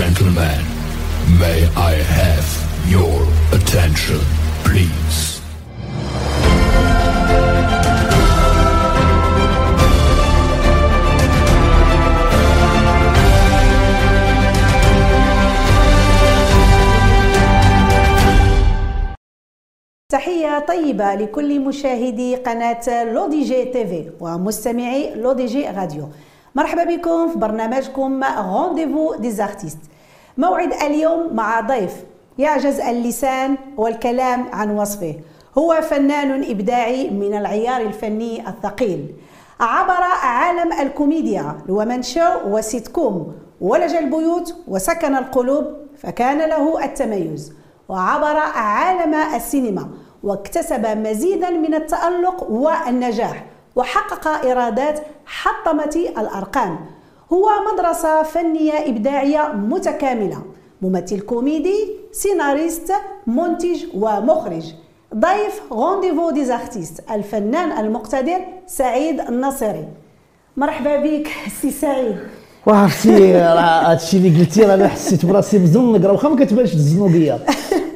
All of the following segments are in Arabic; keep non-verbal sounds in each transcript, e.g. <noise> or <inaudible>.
gentlemen, may I have your attention, please? تحية طيبة لكل مشاهدي قناة لودي جي TV ومستمعي لودي جي راديو مرحبا بكم في برنامجكم rendez-vous des artistes موعد اليوم مع ضيف يعجز اللسان والكلام عن وصفه. هو فنان إبداعي من العيار الفني الثقيل. عبر عالم الكوميديا one man show و sitcom ولج البيوت وسكن القلوب فكان له التميز. وعبر عالم السينما واكتسب مزيدا من التألق والنجاح. وحقق إيرادات حطمت الأرقام. هو مدرسة فنية إبداعية متكاملة. ممثل كوميدي سيناريست منتج ومخرج. ضيف rendez-vous des artistes الفنان المقتدر سعيد الناصيري مرحبا بك سي سعيد. وعرفتي راه هادشي اللي قلتي راه أنا حسيت براسي مزنق. راه واخا ما كتبانش الزنوقيه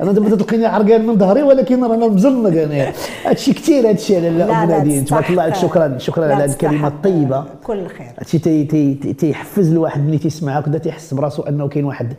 أنا دابا تلقيني عرقان من ظهري ولكن رانا مزنق أنا. هادشي كثير هادشي عليا الاولادي تبارك الله عليك شكرا شكرا على هذه الكلمة الطيبة. كل خير. هادشي تي تي تيحفز الواحد ملي تيسمعها كذا تيحس براسو أنه كاين واحد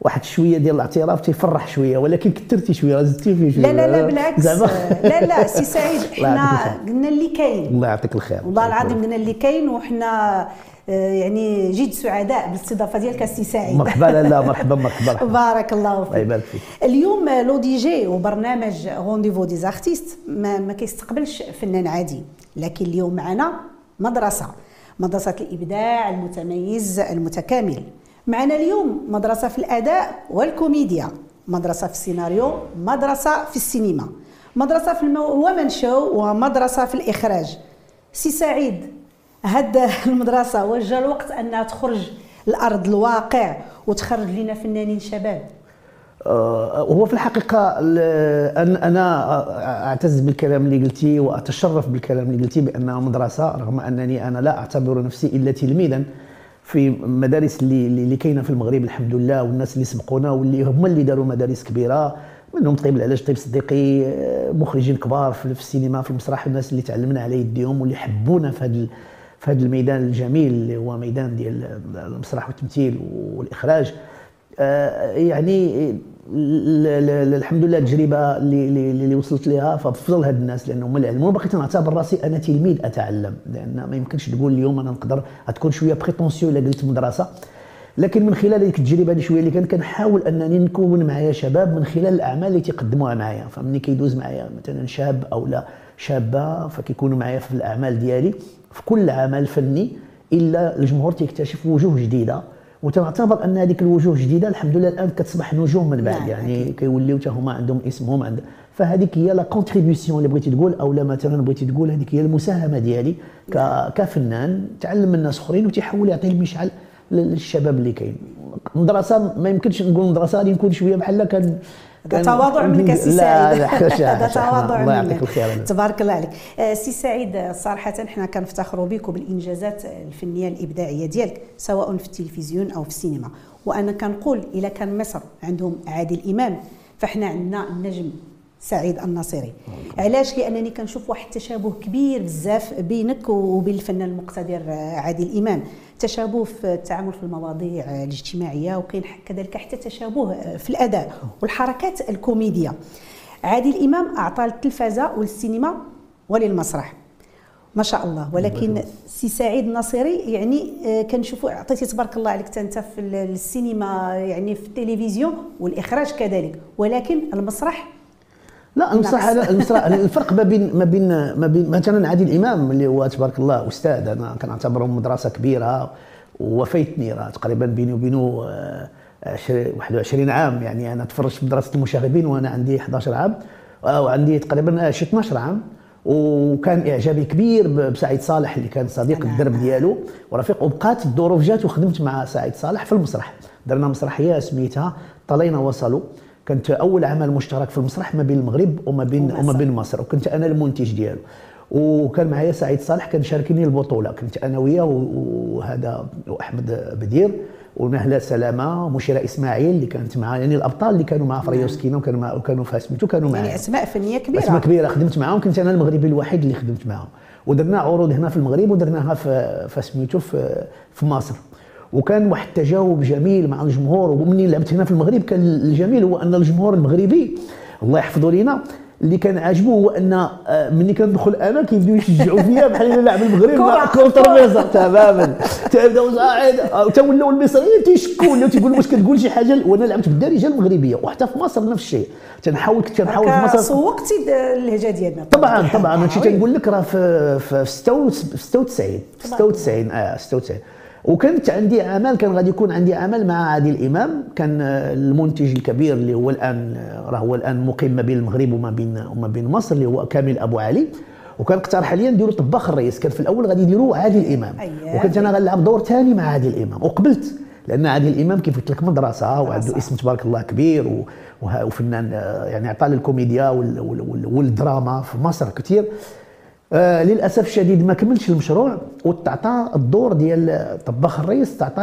واحد شوية ديال الاعتراف تيفرح شوية ولكن كثرتي شوية زدتي فيه شوية. لا لا لا بالعكس. لا لا سي سعيد <laughs> إحنا قلنا اللي كاين. الله يعطيك الخير. والله العظيم قلنا اللي كاين وحنا يعني جد سعداء بالاستضافة ديالك السي سعيد. مرحبا. لا مرحبا مرحبا. <laughs> بارك الله الله فيك يبارك فيك. اليوم لو دي جي وبرنامج rendez-vous des artistes ما, ما كيستقبلش فنان عادي. لكن اليوم معنا مدرسة. مدرسة الإبداع المتميز المتكامل. معنا اليوم مدرسة في الأداء والكوميديا. مدرسة في السيناريو مدرسة في السينما. مدرسة في الومن شو؟ ومدرسة في الإخراج. سي سعيد هاد <laughs> المدرسة وجا الوقت أنها تخرج لأرض الواقع وتخرج لنا فنانين شباب. آه، هو في الحقيقة ال- أن- أنا أعتز بالكلام اللي قلتيه وأتشرف بالكلام اللي قلتيه بأنها مدرسة رغم أنني أنا لا أعتبر نفسي إلا تلميذا في مدارس اللي اللي كاينة في المغرب الحمد لله والناس اللي سبقونا واللي هما اللي داروا مدارس كبيرة منهم طيب العلاج طيب صديقي آه، مخرجين كبار في في السينما في المسرح الناس اللي تعلمنا على يديهم واللي حبونا في هذا في هذا الميدان الجميل اللي هو ميدان ديال المسرح والتمثيل والإخراج آه، يعني ال- ال- الحمد لله التجربة اللي اللي, وصلت لها فبفضل هاد الناس لأنه هما اللي علموني. بقيت نعتبر راسي أنا تلميذ أتعلم لأن ما يمكنش تقول اليوم أنا نقدر غتكون شوية prétentieux إلا قلت مدرسة. لكن من خلال ديك التجربة اللي شوية اللي كانت كنحاول أنني نكون معايا شباب من خلال الأعمال اللي تيقدموها معايا. فمني كيدوز معايا مثلا شاب أو لا. شابة فكيكونوا معايا في الأعمال ديالي في كل عمل فني إلا الجمهور تيكتشف وجوه جديدة. وتنعتبر أن هذيك الوجوه الجديده الحمد لله الآن كتصبح نجوم من بعد نعم، يعني كيوليو حتى هما عندهم اسمهم عند فهذيك هي la contribution اللي بغيتي تقول أو لا مثلا بغيتي تقول هذيك هي المساهمة ديالي ك- كفنان تعلم من ناس أخرين وتيحاول يعطي المشعل للشباب اللي كاين. مدرسة ما يمكنش نقول مدرسة غادي نكون شوية بحال كان هذا كان- تواضع منك سي سعيد. لا هذا. <laughs> تواضع الله يعطيك منك الخير تبارك الله عليك. آه، سي سعيد آه، صراحة إحنا كنفتخروا بك وبالإنجازات الفنية الإبداعية ديالك سواء في التلفزيون أو في السينما. وأنا كنقول إذا كان مصر عندهم عادل إمام فإحنا عندنا النجم سعيد الناصري علاش؟ لأنني كنشوف واحد التشابه كبير بزاف بينك وبين الفنان المقتدر عادل إمام. تشابه في التعامل في المواضيع الاجتماعية وكاين كذلك حتى تشابه في الأداء والحركات الكوميدية. عادل إمام أعطى للتلفزه وللسينما وللمسرح. ما شاء الله. ولكن سي سعيد الناصري يعني آه، كنشوفوا عطيتي تبارك الله عليك أنت في ال- السينما يعني في التلفزيون والإخراج كذلك. ولكن المسرح لا المسرح. المسرح الفرق ما بين ما بين ما بين مثلا عادل إمام اللي هو تبارك الله أستاذ أنا كنعتبره مدرسة كبيرة ووفيتني راه تقريبا بيني وبينه آه، عشر- 21 عام. يعني أنا تفرجت في مدرسة المشاغبين وأنا عندي 11 عام آه، وعندي تقريبا آه، شي 12 عام. وكان إعجابي كبير بسعيد صالح اللي كان صديق نعم. الدرب ديالو ورفيق. وبقات الظروف جات وخدمت مع سعيد صالح في المسرح. درنا مسرحية سميتها طلينا وصلوا. كانت أول عمل مشترك في المسرح ما بين المغرب وما بين. وما بين مصر وكنت أنا المنتج ديالو. وكان معايا سعيد صالح كان شاركني البطولة. كنت أنا وياه وهذا وأحمد بدير. ونهله سلامة مشيرة إسماعيل اللي كانت معاه يعني الأبطال اللي كانوا معاه في ريا وسكينة وكانوا مع وكانوا في سميتو كانوا معاه يعني أسماء فنية كبيرة. أسماء كبيرة خدمت معاهم. كنت أنا المغربي الوحيد اللي خدمت معاهم. ودرنا عروض هنا في المغرب ودرناها في في سميتو في في مصر. وكان واحد التجاوب جميل مع الجمهور ومني لعبت هنا في المغرب كان الجميل هو أن الجمهور المغربي الله يحفظه لينا اللي كان عاجبه هو أن آه، ملي كندخل أنا كيبداو يشجعوا فيا بحال إلا لاعب المغرب مع كرة ترابيزه تماما. تبدأو صاعد ولاو المصريين تيشكوا ولاو تيقولوا واش كتقول شي حاجة وأنا لعبت بالدارجة المغربية وحتى في مصر نفس الشيء. تنحاول كنت كنحاول في مصر. سوقتي اللهجة ديالنا. طبعا طبعا. <laughs> هادشي تنقول لك راه في في 96 96 آه 96 وكانت عندي عمل كان غادي يكون عندي عمل مع عادل امام كان المنتج الكبير اللي هو الآن راه هو الآن مقيم ما بين المغرب وما بين وما بين مصر اللي هو كامل أبو علي. وكان اقترح لي نديروا طباخ الرئيس. كان في الأول غادي يديروا عادل امام أيه. وكنت أنا غنلعب دور ثاني مع عادل امام وقبلت لأن عادل امام كيف قلت لك مدرسة وعنده اسم تبارك الله كبير وفنان يعني عطى للكوميديا والدراما في مصر كثير آه للأسف الشديد ما كملش المشروع وتعطى الدور ديال طباخ الرئيس تعطى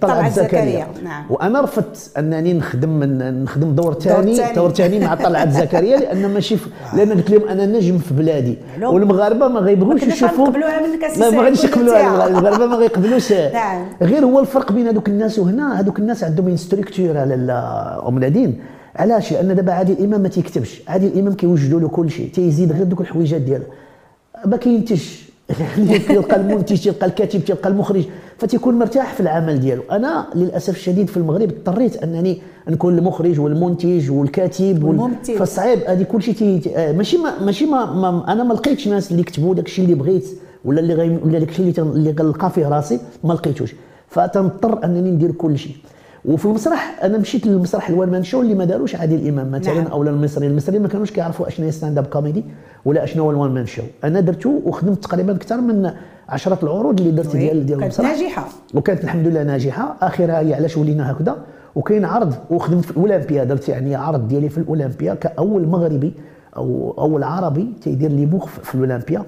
طلعت زكريا نعم. وأنا رفضت أنني نخدم نخدم دور ثاني دور ثاني مع طلعت <laughs> زكريا لأن ماشي لأن قلت لهم أنا نجم في بلادي. والمغاربة ما غيبغيوش يشوفوا ما, غاديش يقبلوها المغاربه ما غيقبلوش. <laughs> نعم. غير هو الفرق بين هذوك الناس وهنا هذوك الناس عندهم une structure على ام نادين علاش؟ لأن دابا عادل امام ما تيكتبش. عادل امام كيوجدوا له كل شيء تيزيد غير دوك الحويجات ديالو. ما كينتجش <laughs> تلقى المنتج تلقى الكاتب تلقى المخرج فتيكون مرتاح في العمل ديالو. أنا للأسف الشديد في المغرب اضطريت أنني نكون المخرج والمنتج والكاتب والممثل فصعيب. هذه كل شيء تي... آه، ماشي ما ماشي ما, ما أنا ما لقيتش ناس اللي كتبوا داك الشيء اللي بغيت ولا اللي غي... ولا داك الشيء اللي, اللي غنلقى فيه راسي ما لقيتوش. فتنضطر أنني ندير كل شيء. وفي المسرح أنا مشيت للمسرح ال one man show اللي ما داروش؟ عادل امام مثلا نعم. أو المصريين. المصريين ما كانوش كيعرفوا أشنو stand-up comedy ولا أشنو هو ال one man show أنا درته وخدمت تقريبا أكثر من عشرة العروض اللي درت ديال ديال المسرح. كانت ناجحة. وكانت الحمد لله ناجحة. آخرها هي علاش ولينا هكذا؟ وكاين عرض وخدمت في الأولمبيا. درت يعني عرض ديالي في الأولمبيا كأول مغربي أو أول عربي تيدير لي مخ في الأولمبيا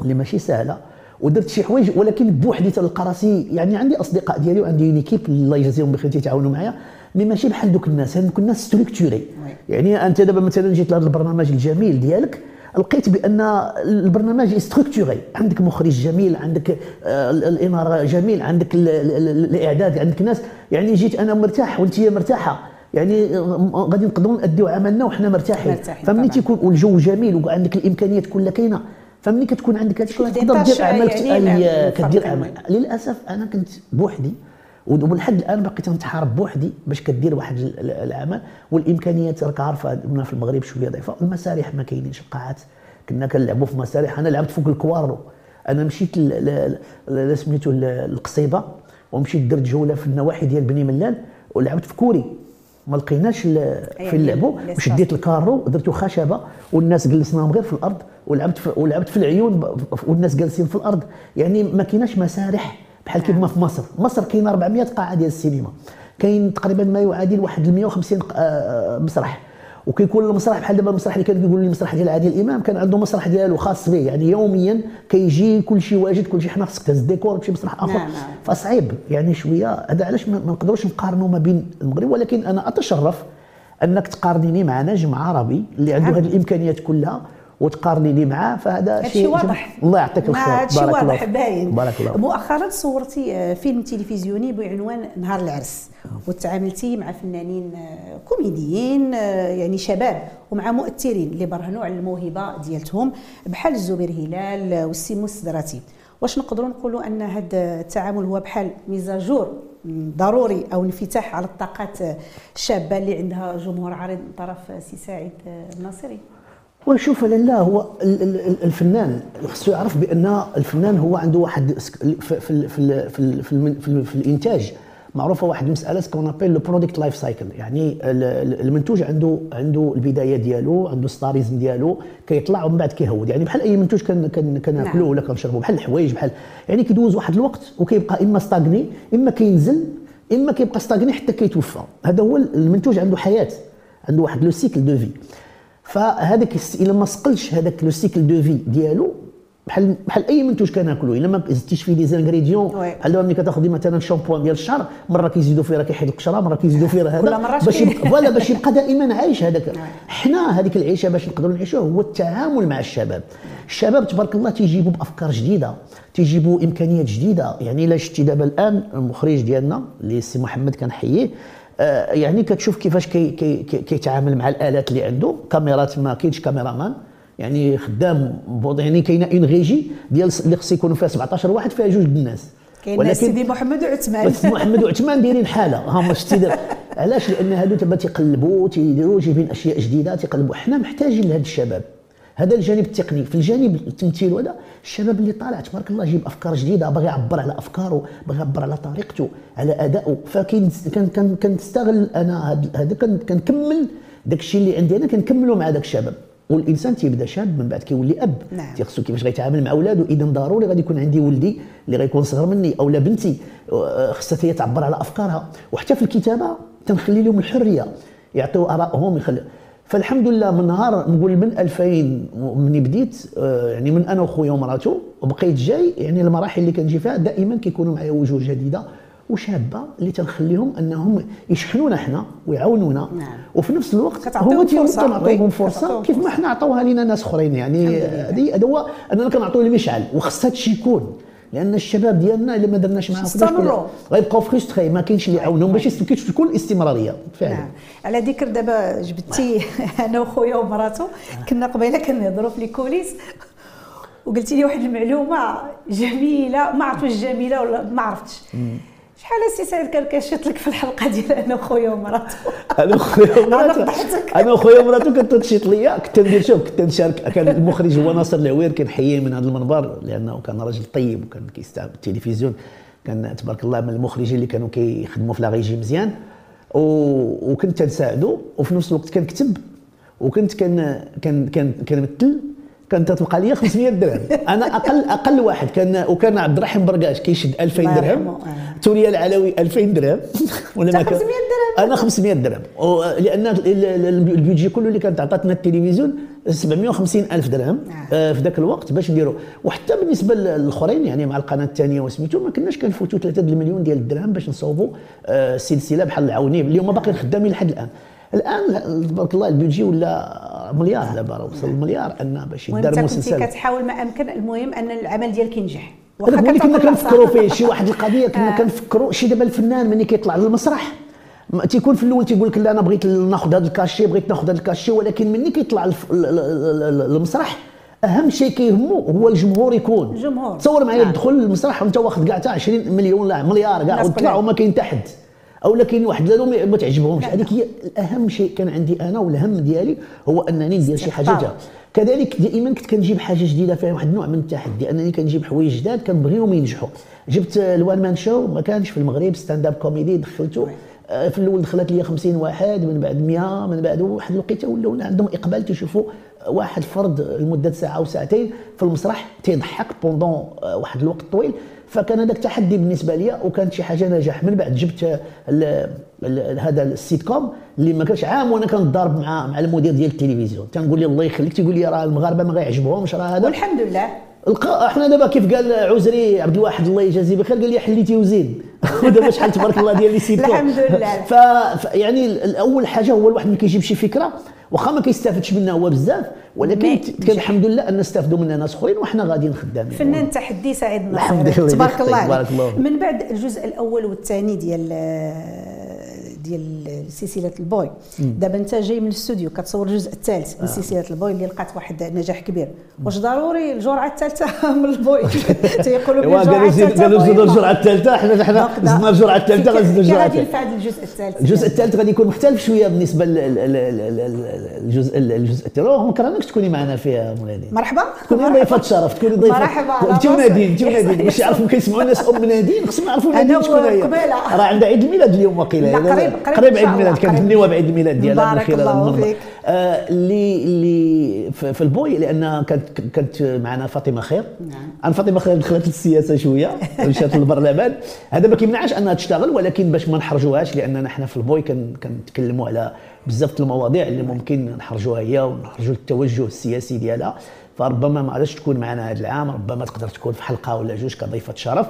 اللي ماشي سهلة. ودرت شي حوايج ولكن بوحدي تلقى راسي يعني عندي أصدقاء ديالي وعندي une équipe الله يجازيهم بخير تيتعاونوا معايا mais ماشي بحال دوك الناس هذوك الناس structurés يعني أنت دابا مثلا جيت لهذا البرنامج الجميل ديالك لقيت بأن البرنامج structuré عندك مخرج جميل عندك آه، الاناره جميل عندك الإعداد عندك ناس. يعني جيت أنا مرتاح وأنت مرتاحة. يعني آه، غادي نقدروا نأديو عملنا وحنا مرتاحين. فملي تيكون والجو جميل وعندك الإمكانيات كلها كاينة فملي كتكون عندك هذا الشيء تقدر دير اعمال يعني كدير أعمال. للأسف أنا كنت بوحدي ولحد الآن باقي تنتحارب بوحدي باش كدير واحد العمل والإمكانيات راك عارفة في المغرب شوية ضعيفة المسارح ما كاينينش القاعات. كنا كنلعبوا في مسارح أنا لعبت فوق الكوارو. أنا مشيت سميتو القصيبة ومشيت درت جولة في النواحي ديال بني ملال ولعبت في كوري. ما لقيناش فين نلعبو شديت الكارو درتو خشبة والناس جلسناهم غير في الأرض ولعبت في ولعبت في العيون والناس جالسين في الأرض. يعني ما كايناش مسارح بحال كيما في مصر. مصر كاين 400 قاعه ديال السينما كاين تقريبا ما يعادل واحد 150 آه، آه، مسرح. وكيكون المسرح بحال دابا المسرح اللي كان كيقول لي المسرح ديال عادل امام كان عنده مسرح ديالو خاص به يعني يوميا كيجي كل شيء واجد كل شيء حنا خصك تهز الديكور تمشي مسرح آخر نعم نعم. فصعيب يعني شوية هذا علاش ما نقدروش نقارنوا ما بين المغرب ولكن أنا أتشرف أنك تقارنيني مع نجم عربي اللي عنده نعم. هذه الإمكانيات كلها وتقارنيني معاه فهذا شيء واضح. الله يعطيك الخير. هذا شيء واضح باين. بارك الله مؤخرا صورتي آه، فيلم تلفزيوني بعنوان نهار العرس وتعاملتي مع فنانين آه، كوميديين آه، يعني شباب ومع مؤثرين اللي برهنوا على الموهبة ديالتهم بحال الزبير هلال والسيمو السدراتي واش نقدروا نقولوا أن هذا التعامل هو بحال ميزاجور ضروري أو انفتاح على الطاقات الشابة اللي عندها جمهور عريض من طرف سي سعيد الناصري؟ وشوف لا هو الفنان. خصو يعرف بأن الفنان هو عنده واحد في في في في, في, في, في الإنتاج. معروفه واحد المساله ce qu'on appelle le product life cycle يعني المنتوج عنده عنده البداية ديالو عنده ستاريزم ديالو كيطلع ومن بعد كيهود. يعني بحال أي منتوج كان كناكلو نعم. ولا كنشربو بحال الحوايج بحال يعني كيدوز واحد الوقت وكيبقى إما stagné إما كينزل إما كيبقى stagné حتى كيتوفى. هذا هو المنتوج عنده حياة عنده واحد le cycle de vie فهذاك إلا ما سقلش هذاك le cycle de vie ديالو بحال بحال أي منتوج كناكلو إلا ما زدتيش فيه les ingrédients. بحال دابا ملي كتاخذي مثلا شامبوان ديال الشعر مرة كيزيدوا فيه راه كيحيد القشرة مرة كيزيدوا فيه هذا باش يبقى voilà باش يبقى دائما عايش هذاك. حنا هذيك العيشة باش نقدروا نعيشوه هو التعامل مع الشباب. الشباب تبارك الله تيجيبوا بأفكار جديدة تيجيبوا إمكانيات جديدة. يعني إلا شتي دابا الآن المخرج ديالنا اللي سي محمد كنحييه يعني كتشوف كيفاش كي كي كي كيتعامل مع الآلات اللي عنده. كاميرات ما كاينش كاميرامان يعني خدام يعني كاينة une régie ديال اللي خص يكونوا فيها 17 واحد فيها جوج الناس. كاين سيدي محمد وعثمان محمد وعثمان دايرين حالة. هما شتي. علاش؟ لأن هادو تبا تيقلبوا تيديروا جايبين أشياء جديدة تيقلبوا. حنا محتاجين لهاد الشباب. هذا الجانب التقني. في الجانب التمثيل وهذا الشباب اللي طالع تبارك الله جايب أفكار جديدة باغي يعبر على أفكاره باغي يعبر على طريقته على ادائه فكاين كان كان كنستغل أنا هذا كان- كنكمل داك الشيء اللي عندي أنا كنكملوا مع داك الشباب. والإنسان تيبدا شاب من بعد كيولي أب. نعم. تيخصو كيفاش غيتعامل مع اولادو إذا ضروري غادي يكون عندي ولدي اللي غيكون صغر مني أو لا بنتي آه، خصها هي تعبر على أفكارها. وحتى في الكتابة تنخلي لهم الحرية. يعطيو ارائهم يخلي فالحمد لله من نهار نقول من 2000 مني بديت آه، يعني من أنا وخويا ومراته وبقيت جاي يعني المراحل اللي كنجي فيها دائما كيكونوا معايا وجوه جديدة وشابة اللي تنخليهم أنهم يشحنونا حنا ويعاونونا نعم. وفي نفس الوقت هما تيردوا فرصة. فرصة كيف ما حنا عطوها لينا ناس أخرين يعني هذه هذا هو أننا كنعطيو المشعل وخص هذا الشيء يكون لأن الشباب ديالنا إلا ما درناش معاهم استمروا. غيبقاو frustrés ما كاينش اللي يعاونهم باش ما كاينش تكون الاستمراريه فعلا. نعم. على ذكر دابا جبتي <laughs> أنا وخويا ومراته كنا قبيلة كنهضروا في les coulisses وقلتي لي واحد المعلومة جميلة ما عرفت واش جميلة ولا ما عرفتش. شحال السي سعيد كان كيشيط لك في الحلقة ديال أنا وخويا ومراته أنا وخويا <laughs> ومراته. أنا وخويا ومراته كنت تشيط ليا. كنت ندير شوف كنت نشارك. كان المخرج هو ناصر العوير كنحييه من هذا المنبر لأنه كان راجل طيب وكان كيستعمل التلفزيون. كان تبارك الله من المخرجين اللي كانوا كيخدموا في لا ريجي مزيان. و... وكنت تنساعدو. وفي نفس الوقت كنكتب. وكنت كان كان كان كنمثل. كانت تبقى لي 500 درهم. أنا أقل أقل واحد كان وكان عبد الرحيم برقاش كيشد 2000 الله درهم. آه. توريا العلوي 2000 درهم. <laughs> ولا ما كان 500 درهم؟ أنا 500 درهم. لأن ال- ال- البيدجي كله اللي كانت عطاتنا التلفزيون 750 ألف درهم نعم. آه، في ذاك الوقت باش نديروا وحتى بالنسبة للأخرين يعني مع القناة الثانية وسميتو ما كناش كنفوتوا 3 المليون ديال الدرهم باش نصوبوا آه، سلسلة بحال العوني اللي هما باقيين خدامين لحد الآن. الآن تبارك الله البيدجي ولا مليار دابا راه وصل المليار ان باش يدار مسلسل كتحاول ما أمكن المهم أن العمل ديالك ينجح هذاك كنا كنفكروا. فيه شي <laughs> واحد القضية كنا آه. كنفكروا شي دابا الفنان ملي كيطلع للمسرح تيكون في الأول تيقول لك لا أنا بغيت ناخذ هذا الكاشي بغيت ناخذ هذا الكاشي ولكن ملي كيطلع المسرح أهم شيء كيهمو هو الجمهور يكون الجمهور. تصور معايا نعم. تدخل المسرح وانت واخد كاع حتى 20 مليون لا مليار كاع وتطلع. وما كاين حتى حد أو لا كاين واحد لا ما- تعجبهمش. هذيك هي الأهم شيء كان عندي أنا والهم ديالي هو أنني ندير شي حاجة. جا. كذلك دائما كنت كنجيب حاجة جديدة فيها واحد النوع من التحدي أنني كنجيب حوايج جداد كنبغيهم ينجحوا. جبت ال one man show؟ ما كانش في المغرب stand-up comedy دخلته آه، في الأول دخلت لي 50 واحد من بعد 100 من بعد واحد الوقيتة ولاو عندهم إقبال تيشوفوا واحد فرد لمدة ساعة وساعتين في المسرح تيضحك pendant واحد الوقت طويل. فكان هذاك تحدي بالنسبة لي وكانت شي حاجة نجاح من بعد جبت هذا السيت كوم اللي ما كانش عام وأنا كنضارب مع مع المدير ديال التلفزيون. تنقول لي الله يخليك تيقول لي راه المغاربة ما غيعجبهمش راه هذا. والحمد لله. القا إحنا دابا كيف قال عزري عبد الواحد الله يجازيه بخير قال لي حليتي وزين. <laughs> ودابا شحال تبارك الله ديال les sitcoms الحمد لله. <laughs> ف... ف... يعني الأول حاجة هو الواحد ملي كيجيب شي فكرة. واخا ما كيستافدش منها هو بزاف ولكن كان الحمد لله أن نستافدوا منها ناس أخرين وحنا غاديين خدامين. فنان تحدي سعيد الحمد لله. تبارك الله الله. من بعد الجزء الأول والثاني ديال ديال سلسلة البوي. دابا انت جاي من الاستوديو كتصور الجزء الثالث آه. من سلسلة البوي اللي لقات واحد النجاح كبير. واش ضروري الجرعة الثالثة <laughs> من البوي؟ <laughs> تيقولوا بلي الجرعة الثالثة قالوا زيدوا. الجرعة الثالثة حنا حنا زدنا الجرعة الثالثة غنزيدوا الجرعة غادي الجزء الثالث. الجزء الثالث غادي يكون مختلف شوية بالنسبة لل- لل- لل- لل- للجزء الجزء الثالث. ما كرهناكش تكوني معنا فيها مولانا مرحبا. تكوني ضيفة شرف تكوني ضيفة. مرحبا، انت. ونادين انت ونادين باش يعرفوا كيسمعوا الناس أم نادين خصهم يعرفوا نادين شكون هي. راه عندها عيد الميلاد اليوم وقيله قريب- عيد الميلاد. كنتمنيوها بعيد الميلاد ديالها من خلال المنبر فيك. آه، اللي اللي في البوي لأن كانت كانت معنا فاطمة خير نعم. عن فاطمة خير دخلت للسياسه شوية مشات للبرلمان هذا ما كيمنعش أنها تشتغل ولكن باش ما نحرجوهاش لاننا حنا في البوي كن- كنتكلموا على بزاف المواضيع اللي ممكن نحرجوها هي ونحرجوا التوجه السياسي ديالها فربما ما غاديش تكون معنا هذا العام ربما تقدر تكون في حلقة ولا جوج كضيفة شرف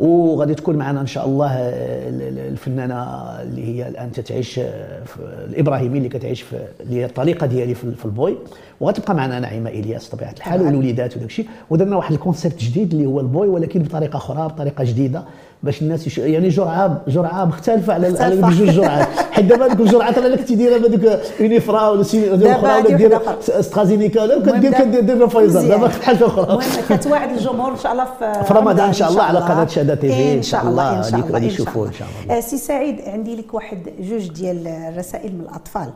وغادي تكون معنا إن شاء الله آه، الفنانة اللي هي الآن تتعيش آه، في الإبراهيمي اللي كتعيش في اللي هي الطليقة ديالي في البوي. وغتبقى معنا نعيمة إلياس بطبيعه الحال. والوليدات وداك الشيء ودرنا واحد ال concept جديد اللي هو البوي ولكن بطريقة أخرى بطريقة جديدة. باش الناس يش... يعني جرعة جرعة مختلفة على على. بجوج جرعات حيت دابا هذوك الجرعات أنا كنتي دايره هذوك يونيفرا ولا دابا أخرى ولا دير. استرازينيكا ولا كدير كدير فايزر. دابا حاجة أخرى المهم كتواعد الجمهور إن شاء الله في رمضان إن شاء الله على قناة شهادة تي في إن شاء الله إن شاء اللي الله غادي إن شاء يشوفوه الله. إن شاء الله. سي سعيد عندي لك واحد جوج ديال الرسائل من الأطفال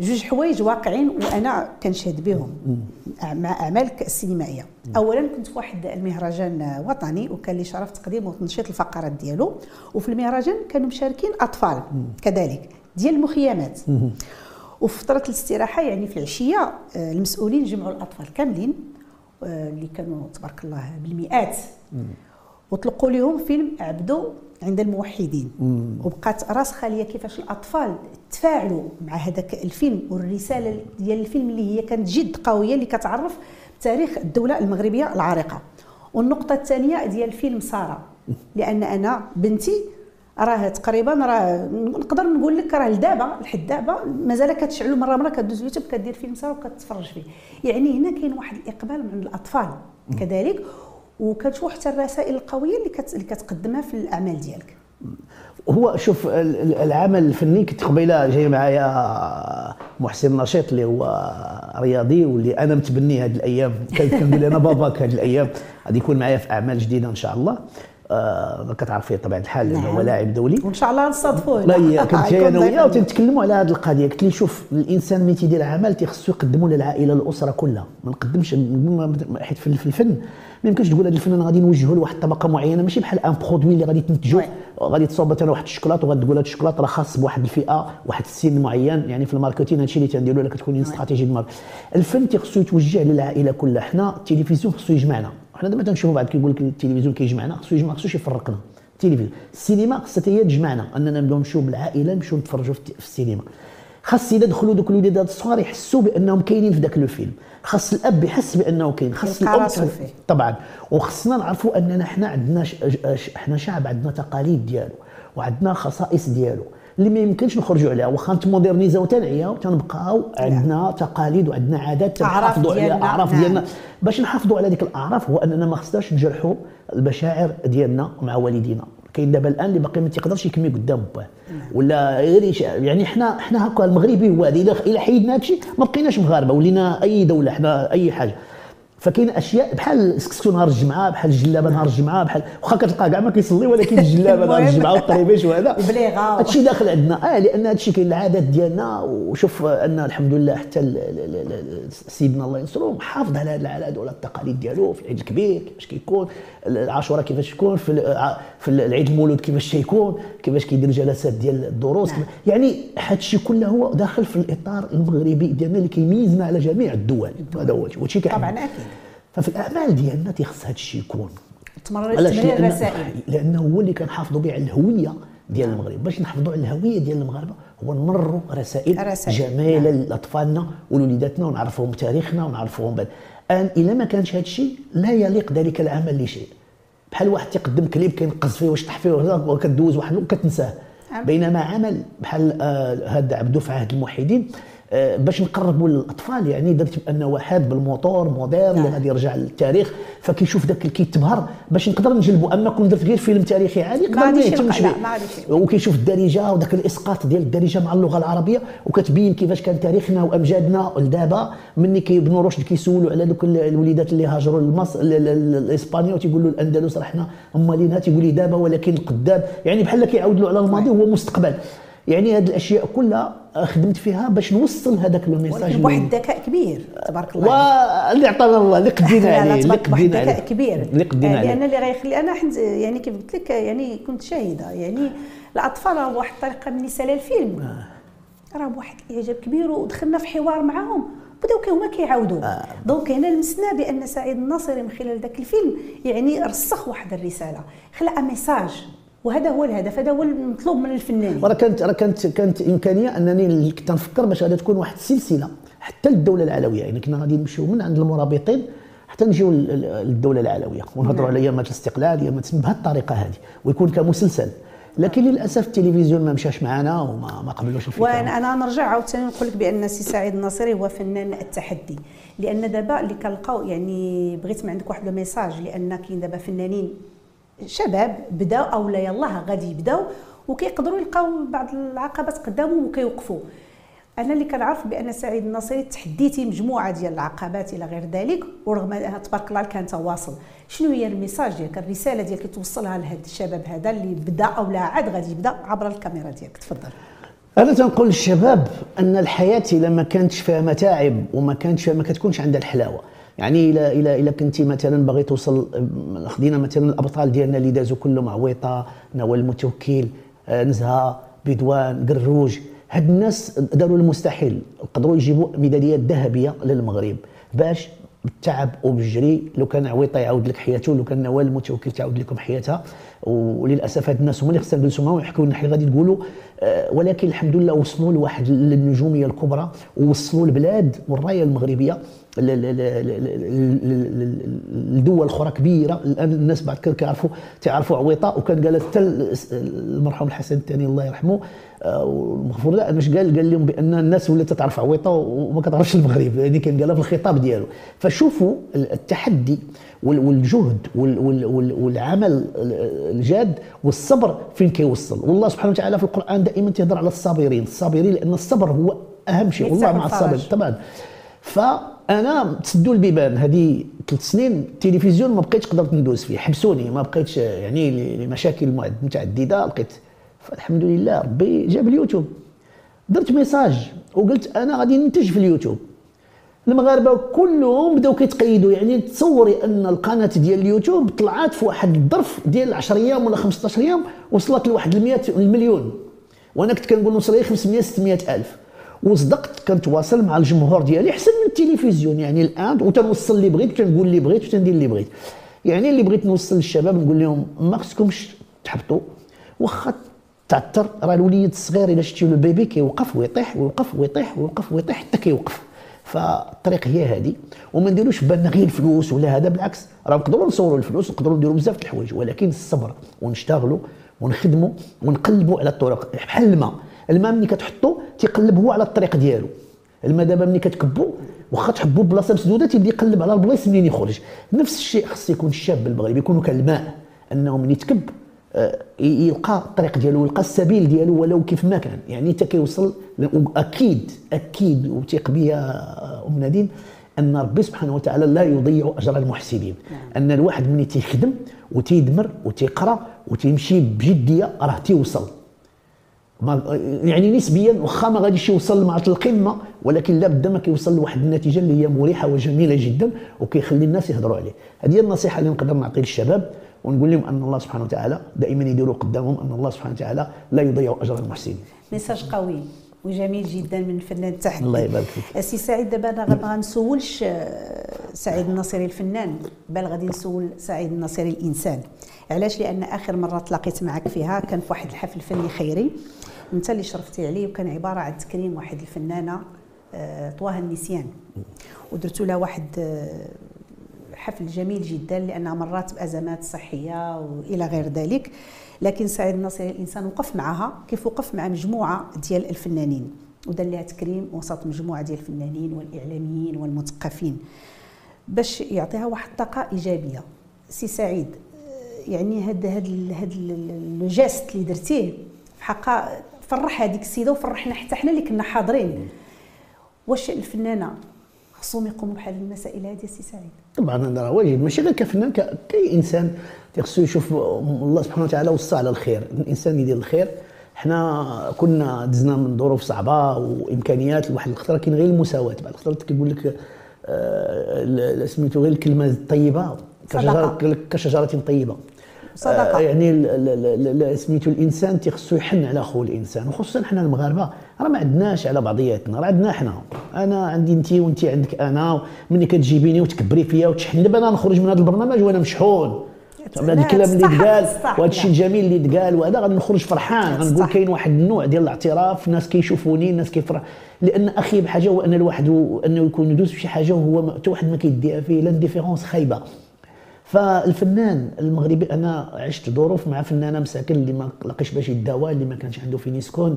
جوج حوايج واقعين وأنا كنشهد بهم. مع اعمالك السينمائيه اولا كنت في واحد المهرجان وطني وكان لي شرف تقديم وتنشيط الفقرات ديالو. وفي المهرجان كانوا مشاركين أطفال كذلك ديال المخيمات. وفي فترة الاستراحة يعني في العشية آه، المسؤولين جمعوا الأطفال كاملين آه، اللي كانوا تبارك الله بالمئات. وطلقوا لهم فيلم عبدو عند الموحدين. وبقات راسخه ليا كيفاش الأطفال تفاعلوا مع هذاك الفيلم والرسالة ديال الفيلم اللي هي كانت جد قوية اللي كتعرف بتاريخ الدولة المغربية العريقة. والنقطة الثانية ديال فيلم سارة لأن أنا بنتي راه تقريبا راه نقدر نقول لك راه لدابا لحد دابا مازال كتشعل مرة مرة كدوز اليوتيوب كدير فيلم سارة وكتفرج فيه. يعني هنا كاين واحد الإقبال من الأطفال. كذلك وكتشوف حتى الرسائل القوية اللي كت... اللي كتقدمها في الأعمال ديالك. هو شوف ال- ال- العمل الفني كنت قبيله جاي معايا محسن نشيط اللي هو رياضي واللي أنا متبني هذه الأيام. <laughs> كنقول أنا باباك هذه الأيام. غادي يكون معايا في أعمال جديدة إن شاء الله. آه كتعرف فيه طبيعة الحال لأنه هو نعم. لاعب دولي. وإن شاء الله نصادفوه لا <laughs> كنت جاي أنا وياه. وتنتكلموا على هذه القضية. قلت لي شوف الإنسان ملي تيدير عمل تيخصو يقدموا للعائلة الأسرة كلها. ما نقدمش حيت في الفن. ما يمكنش تقول هذا الفن أنا غادي نوجهه لواحد الطبقه معينة ماشي بحال un produit اللي غادي تنتجو. غادي تصاوب مثلا واحد الشوكولاط وغادي تقول هذا الشوكولاط راه خاص بواحد الفئة واحد السن معين يعني في ال marketing هادشي اللي تنديروا لك كتكون stratégie ال market الفن تيخصو يتوجه للعائلة كلها. حنا التلفزيون خصو يجمعنا. حنا دابا تنشوفوا بعد كيقول لك التلفزيون كيجمعنا خصو يجمع خصوش يفرقنا. التلفزيون. السينما خصها هي تجمعنا أننا نبداو نمشيو بالعائلة نمشيو نتفرجوا في السينما. خاص الا دخلوا دوك الوليدات الصغار يحسوا بأنهم كاينين في ذاك الفيلم خاص الأب يحس بأنه كاين. خاص الأم. طبعا. وخصنا نعرفوا أننا حنا عندنا. حنا شعب عندنا تقاليد ديالو وعندنا خصائص ديالو. اللي ما يمكنش نخرجوا عليها. واخا نتمودرنيزاو تنعياو تنبقاو عندنا تقاليد وعندنا عادات تنحافظوا عليها. ديالنا، أعراف نعم. ديالنا. باش نحافظوا على ديك الأعراف هو أننا ما خصناش نجرحوا المشاعر ديالنا مع والدينا. كاين دابا الان اللي باقي ما تيقدرش يكمي قدام باه ولا غير يعني حنا حنا هكا المغربي هو هذا. إلا حيدنا هادشي ما بقيناش مغاربة. ولينا أي دولة حنا أي حاجة. فكاين أشياء بحال السكسكسو نهار الجمعة بحال الجلابة نهار الجمعة بحال واخا كتلقى كاع ما كيصلي ولكن الجلابة نهار. الجمعة والطريبيش وهذا البليغة. هادشي داخل عندنا آه لأن هادشي كاين العادات ديالنا وشوف أن الحمد لله حتى سيدنا الله ينصرو محافظ على هاد العادات ولا التقاليد ديالو في العيد الكبير كيفاش كيكون العاشوراء كيفاش الع- في العيد المولود كيفاش تيكون كيفاش كيدير جلسات ديال الدروس نعم. يعني هادشي كله هو داخل في الإطار المغربي ديالنا اللي كيميزنا على جميع الدول. هذا هو كيحمل. طبعا أكيد. ففي الأعمال ديالنا تيخص هادشي يكون. تمرر تمرير لأن- الرسائل لأنه هو اللي كنحافظوا به على الهوية ديال المغرب. باش نحافظوا على الهوية ديال المغاربة هو نمروا رسائل رسائل. جميله لأطفالنا ولوليداتنا ونعرفوهم تاريخنا ونعرفوهم بعد أن إلا ما كانش هذا الشيء لا يليق ذلك العمل لشيء. بحال واحد تيقدم كليب كينقص فيه ويشطح فيه وهذا وكدوز واحد وكتنساه. بينما عمل بحال آه، هذا عبدو في عهد الموحدين باش نقربوا للأطفال. يعني درت بانه واحد بالموتور مودير اللي نعم. غادي يرجع للتاريخ فكيشوف ذاك كيتبهر باش نقدر نجلبوا أما كون درت غير فيلم تاريخي عادي يقدر ما يهتمش به. وكيشوف الدارجة وذاك الإسقاط ديال الدارجة مع اللغة العربية وكتبين كيفاش كان تاريخنا وأمجادنا. لدابا مني كيبنوا رشد كيسولوا على دوك ال- الوليدات اللي هاجروا لمصر لإسبانيا وتيقولوا الأندلس راه حنا امالينها تيقول لي دابا ولكن قدام. يعني بحال كيعاود له على الماضي وهو مستقبل. يعني هذه الأشياء كلها خدمت فيها باش نوصل هذاك الميساج ولكن بواحد الذكاء كبير تبارك الله. واللي عطانا الله اللي قدينا عليه اللي قدينا الذكاء عليه. كبير. اللي قدينا آه، لأن عليه اللي غيخلي أنا حنت يعني كيف قلت لك يعني كنت شاهدة يعني الأطفال راه بواحد الطريقة من نسال الفيلم. آه. راه بواحد الاعجاب كبير ودخلنا في حوار معاهم بداو كي هما كيعاودوا. آه. donc هنا لمسنا بأن سعيد الناصري من خلال ذاك الفيلم يعني رسخ واحد الرسالة خلق message. وهذا هو الهدف هذا هو المطلوب من الفنان وراه كانت راه كانت كانت إمكانية أنني كنت نفكر باش غادي تكون واحد السلسلة حتى للدولة العلوية. يعني كنا غادي نمشيو من عند المرابطين حتى نجيو للدولة العلوية ونهضروا على ايامات الاستقلال ايامات بهذه الطريقة هذه ويكون كمسلسل. لكن للأسف التلفزيون ما مشاش معنا وما ما قبلوش الفكرة. وأنا أنا نرجع عاوتاني نقول لك بأن سي سعيد الناصري هو فنان التحدي. لأن دابا اللي كنلقاو يعني بغيت من عندك واحد le message لأن كاين دابا فنانين شباب بداو أو لا يلاه غادي يبداو وكيقدروا يلقاو بعض العقبات قدامهم وكيوقفوا. أنا اللي كنعرف بأن سعيد الناصري تحديتي مجموعة ديال العقبات إلى غير ذلك ورغم تبارك الله كان تواصل. شنو هي الميساج ديالك؟ الرسالة ديالك اللي توصلها لهاد الشباب هذا اللي بدأ أو لا عاد غادي يبدأ عبر الكاميرا ديالك. تفضل. أنا تنقول للشباب أن الحياة الا ما كانتش فيها متاعب وما كانتش فيها ما كتكونش عندها الحلاوة. يعني إلى إلى إلى كنتي مثلا باغي توصل خدينا مثلا الأبطال ديالنا اللي دازوا كلهم عويطة نوال المتوكل نزهة بدوان قروج. هاد الناس داروا المستحيل. قدروا يجيبوا ميداليات ذهبية للمغرب باش بالتعب وبالجري لو كان عويطة يعاود لك حياته لو كان نوال المتوكل تعاود لكم حياتها. وللأسف هاد الناس هما اللي خصنا نجلسوا معاهم ويحكوا لنا حي غادي تقولوا. آه ولكن الحمد لله وصلوا لواحد النجومية الكبرى ووصلوا البلاد والرايه المغربية. لدول أخرى كبيره الان الناس بعد كيعرفوا تعرفوا عويطه وكان قال حتى المرحوم الحسن الثاني الله يرحمه المغفور له انه قال قال لهم بان الناس ولات تعرف عويطه وما كتعرفش المغرب يعني كان قالها في الخطاب ديالو فشوفوا التحدي والجهد والعمل الجاد والصبر فين كيوصل والله سبحانه وتعالى في القران دائما تهضر على الصابرين الصابرين لأن الصبر هو اهم شيء والله مع الصابر تمام فانا تسدوا البيبان. هذه ثلاث سنين التلفزيون ما بقيتش قدرت ندوز فيه. حبسوني ما بقيتش يعني لمشاكل متعددة. لقيت فالحمد لله ربي جاب اليوتيوب. درت message وقلت أنا غادي ننتج في اليوتيوب. المغاربة كلهم بداو كيتقيدوا. يعني تصوري أن القناة ديال اليوتيوب طلعت في واحد الظرف ديال 10 أيام ولا 15 يوم وصلت لواحد المليون. وأنا كنت كنقول نوصل 500 600 ألف. وصدقت كنتواصل مع الجمهور ديالي احسن من التلفزيون. يعني الآن وتنوصل اللي بغيت كنقول اللي بغيت وتندير اللي بغيت. يعني اللي بغيت نوصل للشباب نقول لهم ما خصكمش تحبطوا. واخا تعثر راه الوليد الصغير إلا شتي له بيبي كيوقف ويطيح ويوقف ويطيح ويوقف ويطيح حتى كيوقف. فالطريق هي هذه. وما نديروش بالنا غير الفلوس ولا هذا بالعكس راه نقدروا نصوروا الفلوس نقدروا نديروا بزاف الحوايج. ولكن الصبر ونشتغلوا ونخدموا ونقلبوا على الطرق بحال الماء. الماء ملي كتحطو تيقلب هو على الطريق ديالو. الماء دابا ملي كتكبو واخا تحبو بلاصة مسدودة تيبدا يقلب على البلايص منين يخرج. نفس الشيء خص يكون الشاب المغربي يكون كالماء أنه ملي يتكب آه، يلقى الطريق ديالو يلقى السبيل ديالو ولو كيف ما كان. يعني حتى كيوصل أكيد أكيد وثيق بيا أم نادين أن ربي سبحانه وتعالى لا يضيع أجر المحسنين. نعم. أن الواحد ملي تيخدم وتيدمر وتيقرأ وتيمشي بجدية راه تيوصل. ما يعني نسبيا واخا ما غاديش يوصل مع القمة ولكن لابد ما كيوصل لواحد النتيجة اللي هي مريحة وجميلة جدا وكيخلي الناس يهضروا عليه هذه هي النصيحة اللي نقدر نعطي للشباب ونقول لهم أن الله سبحانه وتعالى دائما يديروا قدامهم أن الله سبحانه وتعالى لا يضيع أجر المحسنين. message قوي. وجميل جدا من الفنان التحدي الله يبارك فيك. سي سعيد دابا أنا ما غنسولش آه، سعيد الناصري الفنان بل غادي نسول سعيد الناصري الإنسان. علاش؟ لأن آخر مرة تلاقيت معك فيها كان في واحد الحفل فني خيري. أنت اللي شرفتي عليه وكان عبارة عن تكريم واحد الفنانة آه، طواه النسيان. ودرتوا لها واحد آه، حفل جميل جدا لأنها مرات بأزمات صحية وإلى غير ذلك. لكن سعيد الناصري الإنسان وقف معها كيف وقف مع مجموعة ديال الفنانين. ودار لها تكريم وسط مجموعة ديال الفنانين والإعلاميين والمثقفين. باش يعطيها واحد الطاقة إيجابية. سي سعيد آه، يعني هاد هاد هاد le geste اللي درتيه في حقا فرح هذيك السيدة وفرحنا حتى حنا اللي كنا حاضرين. واش الفنانة خصهم يقوموا بحال المسائل هذه سي سعيد. طبعا هذا واجب ماشي غير كفنان كاي إنسان خصو يشوف الله سبحانه وتعالى وصى على الخير الانسان يدير الخير حنا كنا دزنا من ظروف صعبة وإمكانيات الواحد الخطره كاين غير المساواة. بعد الخطره كيقول لك آه سميتو غير الكلمة الطيبة كشجره كشجرة طيبة. صدقة. آه يعني سميتو الإنسان تيخصو يحن على اخوه الإنسان وخصوصا حنا المغاربة. راه ما عندناش على بعضياتنا راه عندنا حنا. أنا عندي انت وانت عندك أنا ملي كتجيبيني وتكبري فيا دابا أنا نخرج من هذا البرنامج وأنا مشحون. هذا لا، الكلام اللي تقال وهذا الشيء لا. الجميل اللي تقال وهذا غادي نخرج فرحان. غنقول. كاين واحد النوع ديال الاعتراف الناس كيشوفوني الناس كيفرح. لأن اخيب حاجة هو أن الواحد أنه يكون يدوز في شي حاجة وهو حتى واحد ما كيديها فيه l'indifférence خايبة. فالفنان المغربي أنا عشت ظروف مع فنانة مساكن اللي ما لقيش باش يداوى اللي ما كانش عنده فين يسكن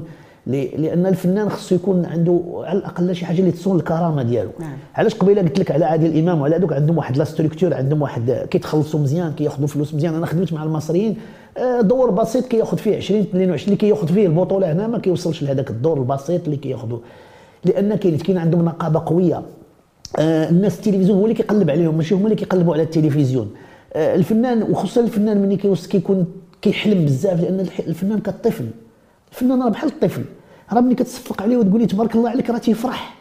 لأن الفنان خصو يكون عنده على الأقل شي حاجة اللي تصون الكرامة ديالو. نعم. علاش قبيلة قلت لك على عادل امام وعلى هذوك عندهم واحد la structure عندهم واحد كيتخلصوا مزيان كياخذوا فلوس مزيان. أنا خدمت مع المصريين آه، دور بسيط كياخذ فيه 20 22 اللي كياخذ فيه البطولة هنا ما كيوصلش لهذاك الدور البسيط اللي كياخذوا لأن كاين كاين عندهم نقابة قوية. آه، الناس التلفزيون هو اللي كيقلب عليهم ماشي هما اللي كيقلبوا على التلفزيون. آه، الفنان وخصوصا الفنان ملي كيوصل كيكون كيحلم بزاف لأن الفنان كالطفل الفنان راه بحال الطفل. راه ملي كتصفق عليه وتقول له تبارك الله عليك راه تيفرح.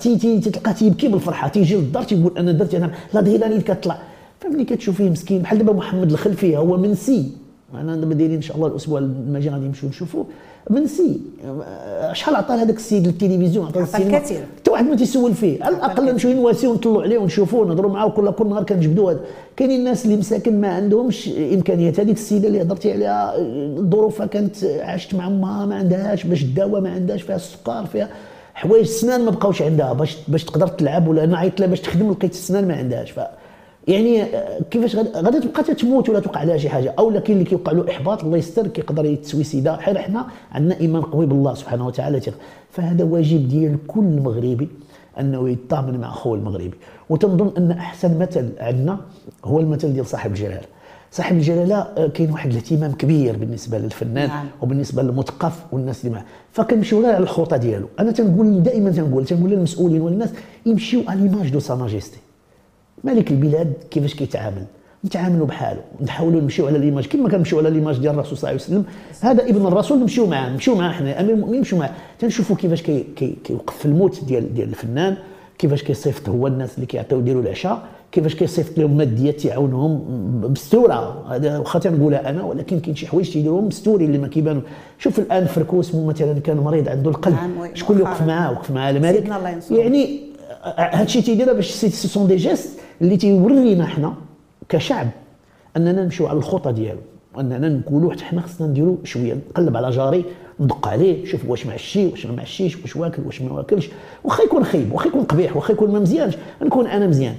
تي تلقاه تيبكي بالفرحة. تيجي للدار تيقول أنا درت أنا l'adrénaline كتطلع. فملي كتشوف فيه مسكين. بحال دابا محمد الخلفي هو منسي. أنا دابا دايرين إن شاء الله الأسبوع الماجي غادي نمشيو نشوفوه منسي آه، شحال عطى هذاك السيد للتلفزيون عطى السينما؟ الكثير. حتى واحد ما تيسول فيه. على الأقل نمشيو نواسيو ونطلعوا عليه ونشوفوه نهضروا معاه كل كل نهار كنجبدوا هذا. كاينين الناس اللي مساكن ما عندهمش إمكانيات. هذيك السيدة اللي هضرتي عليها ظروفها كانت عاشت مع أمها ما عندهاش باش الدواء ما عندهاش فيها السكر فيها حوايج السنان ما بقاوش عندها. باش باش تقدر تلعب ولا أنا عيطت لها باش تخدم لقيت السنان ما عندهاش. ف يعني آه، كيفاش غادي تبقى تموت ولا توقع لها شي حاجة؟ أو لا كاين اللي كيوقع له إحباط الله يستر كيقدر يتسويسيدا. حيت حنا عندنا إيمان قوي بالله سبحانه وتعالى فهذا واجب ديال كل مغربي أنه يتضامن مع أخوه المغربي. وتنظن أن أحسن مثل عندنا هو المثل ديال صاحب الجلالة. صاحب الجلالة آه، كاين واحد الاهتمام كبير بالنسبة للفنان نعم. وبالنسبة للمثقف والناس اللي معاه. فكنمشيو غير على الخطى ديالو. أنا تنقول دائما تنقول تنقول للمسؤولين والناس يمشيو على l'image de Sa Majesté ملك البلاد كيفاش كيتعامل؟ نتعاملوا بحاله نحاولوا نمشيو على l'image كما كنمشيو على l'image ديال الرسول صلى الله عليه وسلم هذا ابن الرسول نمشيو معاه نمشيو معاه حنا امير المؤمنين نمشيو معاه. تنشوفوا كيفاش كي كي كيوقف في الموت ديال ديال الفنان كيفاش كيصيفط هو الناس اللي كيعطيو يديروا العشاء كيفاش كيصيفط لهم ماديات تعاونهم بستوره هذا واخا تنقولها أنا ولكن كاين شي حوايج تيديروهم مستورين اللي ما كيبانوا شوف الآن فركوس مثلا كان مريض عنده القلب. نعم، شكون اللي وقف. معاه وقف معاه الملك. يعني هادشي تيديرها باش ce sont des gestes اللي تيورينا حنا كشعب أننا نمشيو على الخطى ديالو أننا نقولوا حتى حنا خصنا نديروا شوية نقلب على جاري ندق عليه نشوف واش معشي واش ما معشيش واش واكل واش ما واكلش واخا يكون خايب واخا يكون قبيح واخا يكون ما مزيانش نكون أنا مزيان.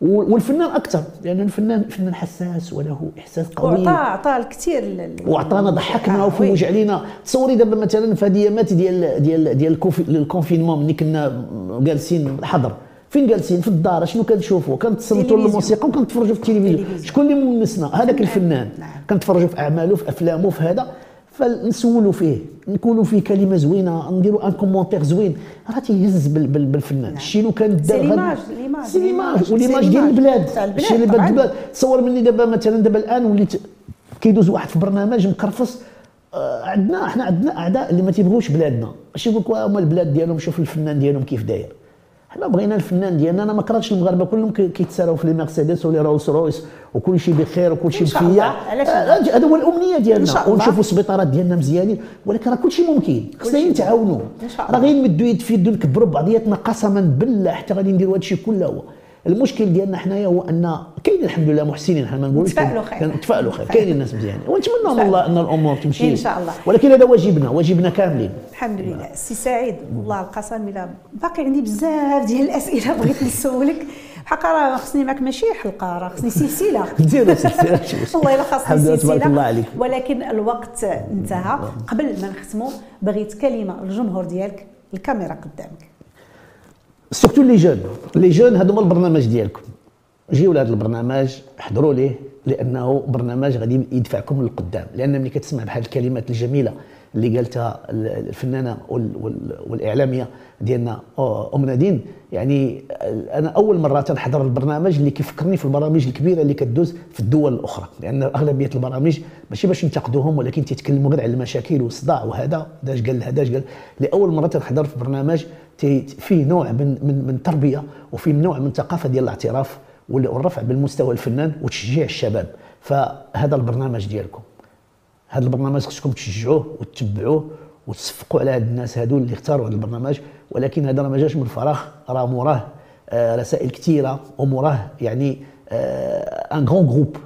والفنان أكثر لأن الفنان فنان حساس وله إحساس قوي. وعطى عطى الكثير وعطانا ضحكنا. وفوج علينا. تصوري دابا مثلا في هذه ديال ديال ديال الكونفي- الكونفينمون ملي كنا جالسين الحظر فين جالسين؟ في الدار. شنو كنشوفوا؟ كنتصنتوا. للموسيقى وكنتفرجوا في التلفزيون. تلفزيون. شكون اللي مونسنا؟ هذاك الفنان. نعم. كنتفرجوا في أعماله في أفلامه في هذا. فنسولوا فيه. نقولوا فيه كلمة زوينة نديروا un commentaire زوين. راه تيهز بال- بال- بالفنان. الشيء لو كان دار l'image، c'est l'image l'image، و l'image ديال. البلاد. الشيء اللي طبعاً. البلاد. تصور مني دابا مثلا دابا الآن وليت كيدوز واحد في برنامج مكرفص آه، عندنا إحنا عندنا أعداء اللي ما تيبغوش بلادنا. ماشي يقول لك هما البلاد ديالهم شوف الفنان ديالهم كيف داير. حنا بغينا الفنان ديالنا أنا ما كرهتش المغاربة كلهم كي- كيتساراو في لي مرسيدس ولي روس رويس وكل شيء بخير وكل شيء لا؟ هذا هو الأمنية ديالنا. ونشوفوا السبيطارات ديالنا مزيانين ولكن راه كل شيء ممكن. خصنا نتعاونوا راه. غير نمدوا يد في يد نكبروا بعضياتنا قسما بالله حتى غادي نديروا هذا الشيء كله هو. المشكل ديالنا حنايا هو أن كاين الحمد لله محسنين حنا ما نقولوش نتفائلوا خير. نتفائلوا خير. كاينين الناس مزيانين. ونتمنى من الله أن الأمور تمشي. إن شاء الله. ولكن هذا واجبنا واجبنا كاملين. الحمد لله. سي سعيد والله القسم الا باقي عندي بزاف ديال الأسئلة <laughs> بغيت نسولك. حقا راه خصني معك ماشي حلقة راه خصني سلسلة. نديروا سلسلة. <laughs> والله إلا خاصني سلسلة. تبارك الله عليك. ولكن الوقت انتهى. قبل ما نختموا بغيت كلمة للجمهور ديالك. الكاميرا قدامك. surtout les jeunes les jeunes هذوما البرنامج ديالكم. جيو لهذا البرنامج حضروا ليه لأنه برنامج غادي يدفعكم للقدام. لأن ملي كتسمع بحال الكلمات الجميلة اللي قالتها الفنانة وال- وال- والإعلامية ديالنا أم نادين يعني أنا أول مرة تنحضر البرنامج اللي كيفكرني في البرامج الكبيرة اللي كدوز في الدول الأخرى. لأن أغلبية البرامج ماشي باش ينتقدوهم ولكن تيتكلموا غير على المشاكل والصداع وهذا داش قال هذا قال. لأول مرة تنحضر في برنامج فيه نوع من من من التربيه وفيه نوع من الثقافه ديال الاعتراف وال- والرفع بالمستوى الفنان وتشجيع الشباب. فهذا البرنامج ديالكم. هذا البرنامج خصكم تشجعوه وتتبعوه وتصفقوا على هاد الناس هادو اللي اختاروا هذا البرنامج. ولكن هذا ما جاش من الفراغ راه موراه آه، رسائل كثيرة وموراه يعني ان غران جروب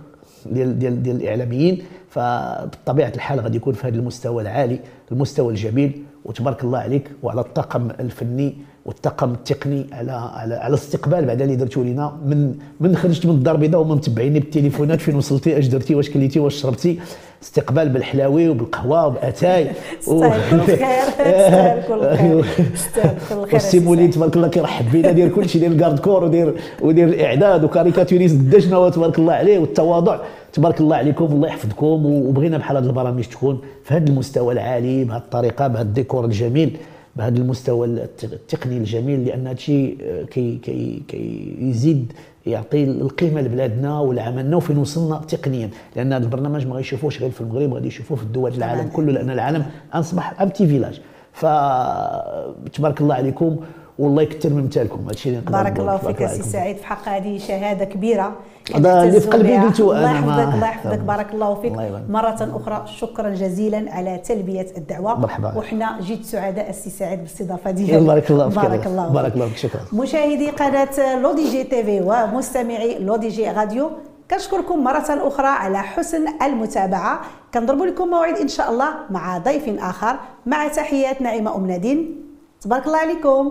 ديال ديال ديال الإعلاميين. فبطبيعة الحال غادي يكون في هذا المستوى العالي المستوى الجميل وتبارك الله عليك وعلى الطاقم الفني والطاقم التقني على على على الاستقبال بعد اللي درتو لينا من من خرجت من الدار البيضاء وما متبعيني بالتليفونات فين وصلتي اش درتي واش كليتي واش شربتي. استقبال بالحلاوي وبالقهوة وباتاي <laughs> كل خير كل خير <laughs> <laughs> والسيمولي تبارك الله كيرحب بينا داير كلشي داير ال garde corps ودير ودير الإعداد و caricaturiste الدجنة تبارك الله عليه والتواضع. تبارك الله عليكم الله يحفظكم وبغينا بحال هذه البرامج تكون في هذا المستوى العالي بهذه الطريقة بهذا الديكور الجميل بهذا المستوى التقني الجميل لأن هذا الشيء كي كي كيزيد يعطي القيمة لبلادنا ولعملنا وفين وصلنا تقنيا. لأن هذا البرنامج ما غيشوفوش غير في المغرب غادي يشوفوه في الدول العالم كله لأن العالم اصبح un petit village. فتبارك الله عليكم والله يكثر من مثالكم هذا الشيء اللي بارك الله فيك سي سعيد في حق هذه شهادة كبيرة. هذا اللي في قلبي قلته الله يحفظك الله يحفظك بارك الله فيك. مرة أخرى شكرا جزيلا على تلبية الدعوة. مرحبا. وحنا جد سعداء السي سعيد بالاستضافه ديالك. بارك الله فيك. بارك الله بارك الله فيك شكرا. مشاهدي قناة L'ODJ TV ومستمعي L'ODJ Radio كنشكركم مرة أخرى على حسن المتابعة. كنضرب لكم موعد إن شاء الله مع ضيف آخر. مع تحيات نعيمة أم نادين. تبارك الله عليكم.